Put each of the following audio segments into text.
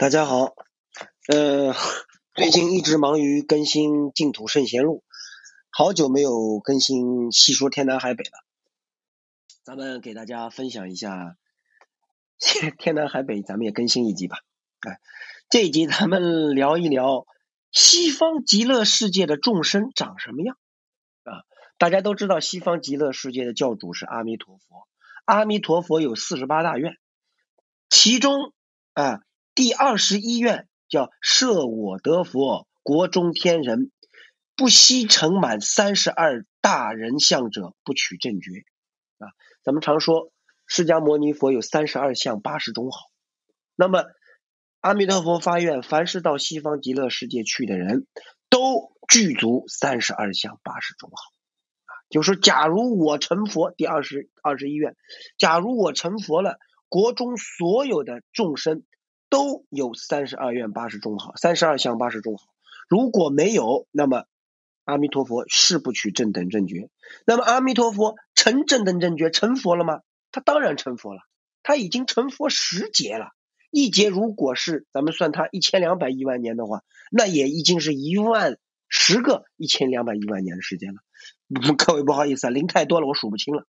大家好，呃，最近一直忙于更新《净土圣贤录》，好久没有更新《细说天南海北》了。咱们给大家分享一下 天南海北，咱们也更新一集吧。哎，这一集咱们聊一聊西方极乐世界的众生长什么样啊？大家都知道，西方极乐世界的教主是阿弥陀佛，阿弥陀佛有四十八大愿，其中啊。第二十一愿叫设我得佛，国中天人不惜成满三十二大人相者，不取正觉啊。咱们常说释迦牟尼佛有三十二相八十种好，那么阿弥陀佛发愿，凡是到西方极乐世界去的人都具足三十二相八十种好啊。就说假如我成佛，第二十二十一愿，假如我成佛了，国中所有的众生。都有三十二愿八十种好，三十二相八十种好。如果没有，那么阿弥陀佛誓不取正等正觉。那么阿弥陀佛成正等正觉成佛了吗？他当然成佛了，他已经成佛十劫了。一劫如果是咱们算他一千两百亿万年的话，那也已经是一万十个一千两百亿万年的时间了。各位不好意思啊，零太多了，我数不清了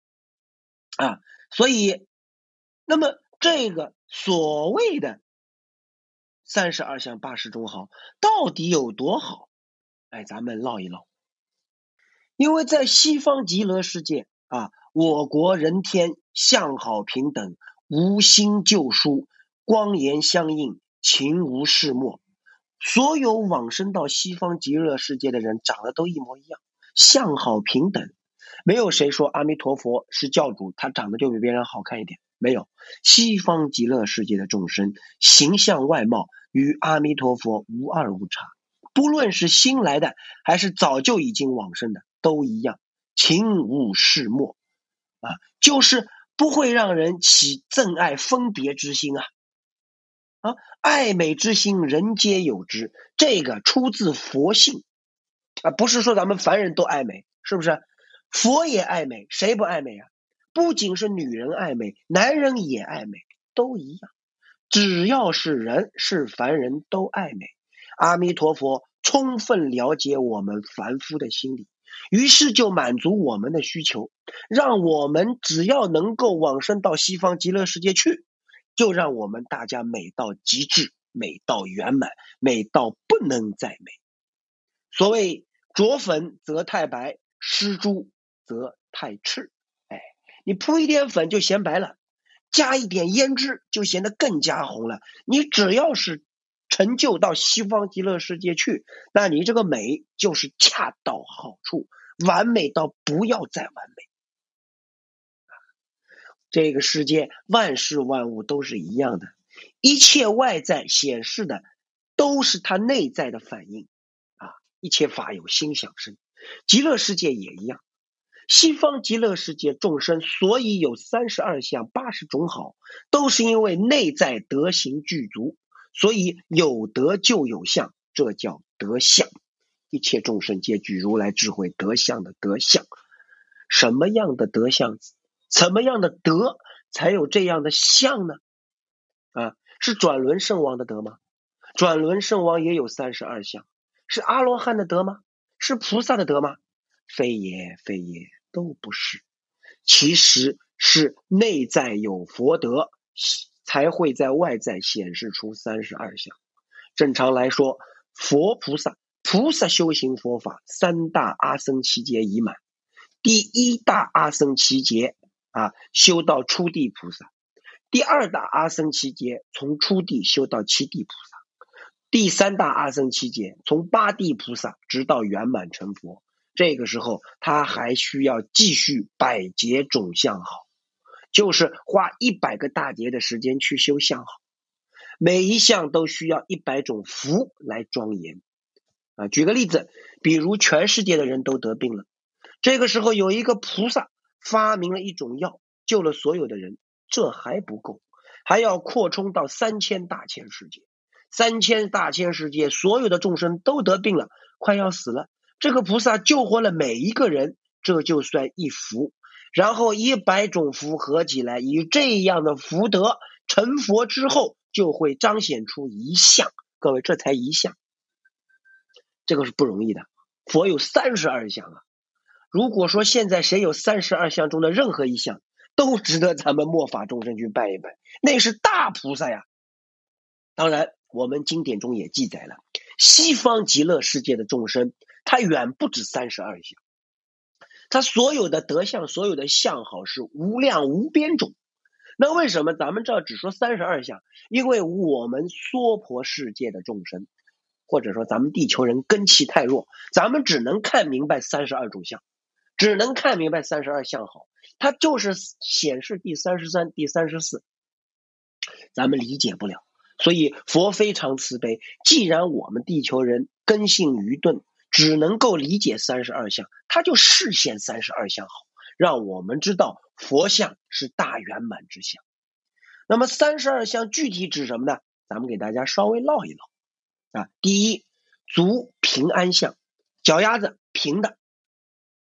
啊。所以，那么这个所谓的。三十二相八十种好，到底有多好？哎，咱们唠一唠。因为在西方极乐世界啊，我国人天相好平等，无心救书，光颜相应，情无世末。所有往生到西方极乐世界的人，长得都一模一样，相好平等，没有谁说阿弥陀佛是教主，他长得就比别人好看一点。没有，西方极乐世界的众生形象外貌。与阿弥陀佛无二无差，不论是新来的还是早就已经往生的，都一样，情无世莫啊，就是不会让人起憎爱分别之心啊啊，爱美之心人皆有之，这个出自佛性啊，不是说咱们凡人都爱美，是不是？佛也爱美，谁不爱美啊？不仅是女人爱美，男人也爱美，都一样。只要是人是凡人都爱美，阿弥陀佛充分了解我们凡夫的心理，于是就满足我们的需求，让我们只要能够往生到西方极乐世界去，就让我们大家美到极致，美到圆满，美到不能再美。所谓着粉则太白，施朱则太赤。哎，你铺一点粉就显白了。加一点胭脂，就显得更加红了。你只要是成就到西方极乐世界去，那你这个美就是恰到好处，完美到不要再完美。这个世界万事万物都是一样的，一切外在显示的都是它内在的反应啊！一切法有心想生，极乐世界也一样。西方极乐世界众生，所以有三十二相八十种好，都是因为内在德行具足，所以有德就有相，这叫德相。一切众生皆具如来智慧德相的德相。什么样的德相？怎么样的德才有这样的相呢？啊，是转轮圣王的德吗？转轮圣王也有三十二相，是阿罗汉的德吗？是菩萨的德吗？非也，非也。都不是，其实是内在有佛德，才会在外在显示出三十二相。正常来说，佛菩萨菩萨修行佛法三大阿僧祇劫已满，第一大阿僧祇劫啊，修到初地菩萨；第二大阿僧祇劫从初地修到七地菩萨；第三大阿僧祇劫从八地菩萨直到圆满成佛。这个时候，他还需要继续百劫种相好，就是花一百个大劫的时间去修相好，每一项都需要一百种福来庄严。啊，举个例子，比如全世界的人都得病了，这个时候有一个菩萨发明了一种药，救了所有的人，这还不够，还要扩充到三千大千世界，三千大千世界所有的众生都得病了，快要死了。这个菩萨救活了每一个人，这就算一福。然后一百种福合起来，以这样的福德成佛之后，就会彰显出一相。各位，这才一相，这个是不容易的。佛有三十二相啊！如果说现在谁有三十二相中的任何一项，都值得咱们末法众生去拜一拜，那是大菩萨呀。当然，我们经典中也记载了，西方极乐世界的众生，他远不止三十二相，他所有的德相，所有的相好是无量无边种。那为什么咱们这只说三十二相？因为我们娑婆世界的众生，或者说咱们地球人根气太弱，咱们只能看明白三十二种相，只能看明白三十二相好，它就是显示第三十三、第三十四，咱们理解不了。所以佛非常慈悲，既然我们地球人根性愚钝，只能够理解三十二相，他就示现三十二相好。让我们知道佛像是大圆满之相。那么三十二相具体指什么呢？咱们给大家稍微唠一唠啊。第一，足平安相，脚丫子平的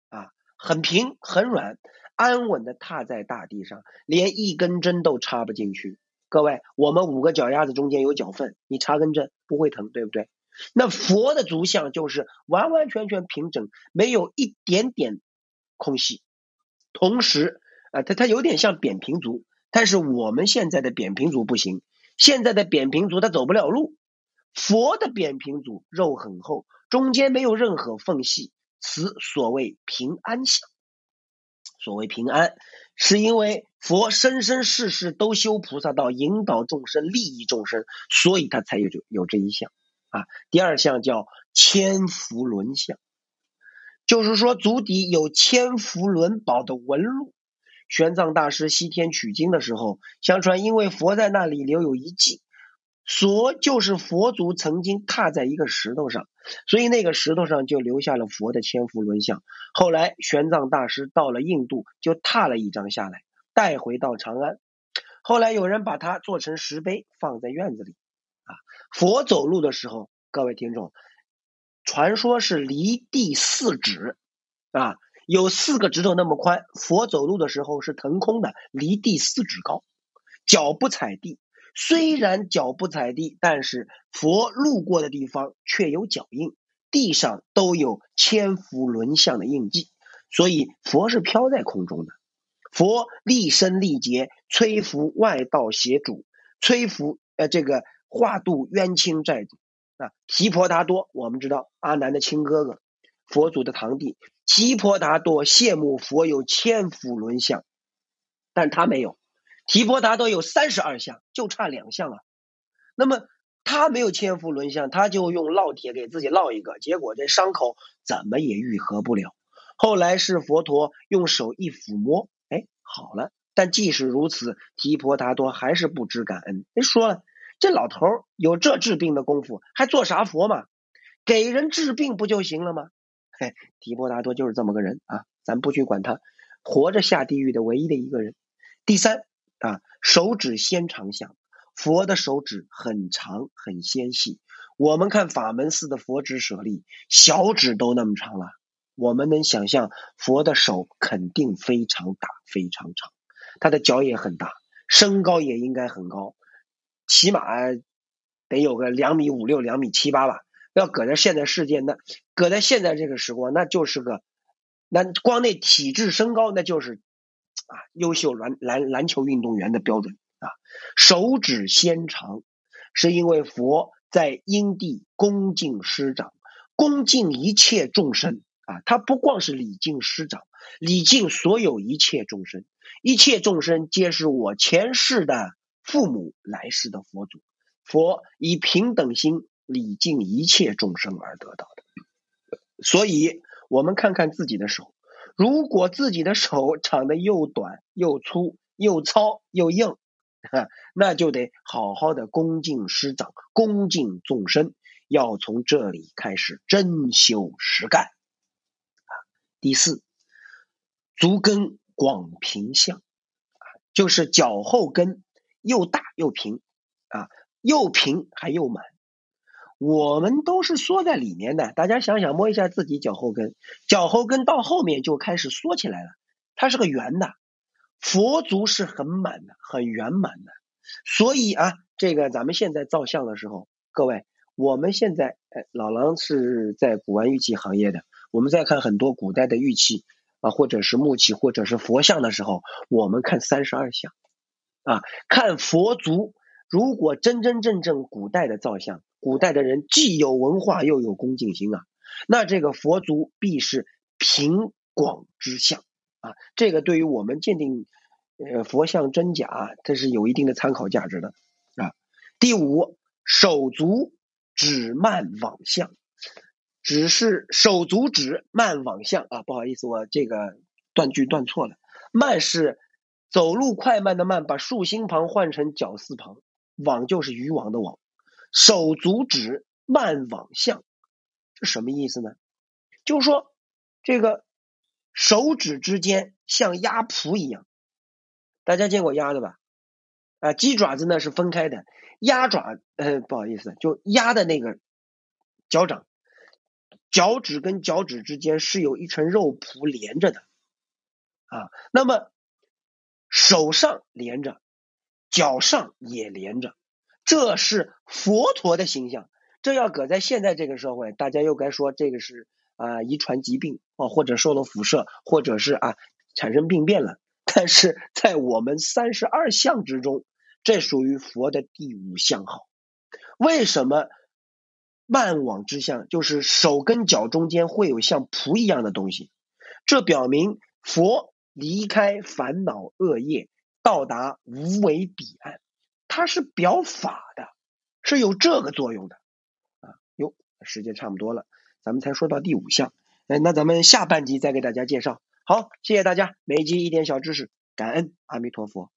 啊，很平很软，安稳的踏在大地上，连一根针都插不进去。各位，我们五个脚丫子中间有脚缝，你插根针不会疼，对不对？那佛的足相就是完完全全平整，没有一点点空隙。同时，啊，它它有点像扁平足，但是我们现在的扁平足不行。现在的扁平足它走不了路。佛的扁平足肉很厚，中间没有任何缝隙，此所谓平安相。所谓平安，是因为佛生生世世都修菩萨道，引导众生，利益众生，所以他才有有这一项啊。第二项叫千佛轮相。就是说，足底有千佛轮宝的纹路。玄奘大师西天取经的时候，相传因为佛在那里留有一迹，所就是佛祖曾经踏在一个石头上，所以那个石头上就留下了佛的千佛轮像。后来玄奘大师到了印度，就踏了一张下来，带回到长安。后来有人把它做成石碑，放在院子里。啊，佛走路的时候，各位听众。传说是离地四指啊，有四个指头那么宽。佛走路的时候是腾空的，离地四指高，脚不踩地。虽然脚不踩地，但是佛路过的地方却有脚印，地上都有千佛轮相的印记。所以佛是飘在空中的。佛立身立节，摧伏外道邪主，摧伏呃这个化度冤亲债主。啊，提婆达多，我们知道阿难的亲哥哥，佛祖的堂弟。提婆达多羡慕佛有千福轮相，但他没有。提婆达多有三十二相，就差两项啊。那么他没有千福轮相，他就用烙铁给自己烙一个，结果这伤口怎么也愈合不了。后来是佛陀用手一抚摸，哎，好了。但即使如此，提婆达多还是不知感恩。哎，说了。这老头有这治病的功夫，还做啥佛嘛？给人治病不就行了吗？嘿，提婆达多就是这么个人啊，咱不去管他，活着下地狱的唯一的一个人。第三啊，手指纤长相，佛的手指很长很纤细。我们看法门寺的佛指舍利，小指都那么长了，我们能想象佛的手肯定非常大非常长，他的脚也很大，身高也应该很高。起码得有个两米五六、两米七八吧。要搁在现在世界，那搁在现在这个时光，那就是个那光那体质身高，那就是啊优秀篮篮篮球运动员的标准啊。手指纤长，是因为佛在因地恭敬师长，恭敬一切众生啊。他不光是礼敬师长，礼敬所有一切众生，一切众生皆是我前世的。父母来世的佛祖，佛以平等心礼敬一切众生而得到的。所以，我们看看自己的手，如果自己的手长得又短又粗又糙又硬，那就得好好的恭敬师长，恭敬众生，要从这里开始真修实干。第四，足跟广平相，就是脚后跟。又大又平，啊，又平还又满。我们都是缩在里面的，大家想想，摸一下自己脚后跟，脚后跟到后面就开始缩起来了，它是个圆的。佛足是很满的，很圆满的。所以啊，这个咱们现在造像的时候，各位，我们现在，哎，老狼是在古玩玉器行业的，我们在看很多古代的玉器啊，或者是木器，或者是佛像的时候，我们看三十二相啊，看佛足。如果真真正正古代的造像，古代的人既有文化又有恭敬心啊，那这个佛足必是平广之相啊，这个对于我们鉴定呃佛像真假，这是有一定的参考价值的啊。第五，手足指慢往相，只是手足指慢往相啊，不好意思，我这个断句断错了，慢是走路快慢的慢，把竖心旁换成绞丝旁。网就是渔网的网，手足指慢网相，这什么意思呢？就是说这个手指之间像鸭蹼一样，大家见过鸭子吧？啊，鸡爪子呢是分开的，鸭爪呃不好意思，就鸭的那个脚掌，脚趾跟脚趾之间是有一层肉蹼连着的啊，那么手上连着。脚上也连着，这是佛陀的形象。这要搁在现在这个社会，大家又该说这个是啊遗传疾病啊，或者受了辐射，或者是啊产生病变了。但是在我们三十二相之中，这属于佛的第五相好。为什么慢往之相？就是手跟脚中间会有像蹼一样的东西，这表明佛离开烦恼恶业。到达无为彼岸，它是表法的，是有这个作用的啊。哟，时间差不多了，咱们才说到第五项，哎，那咱们下半集再给大家介绍。好，谢谢大家，每集一点小知识，感恩阿弥陀佛。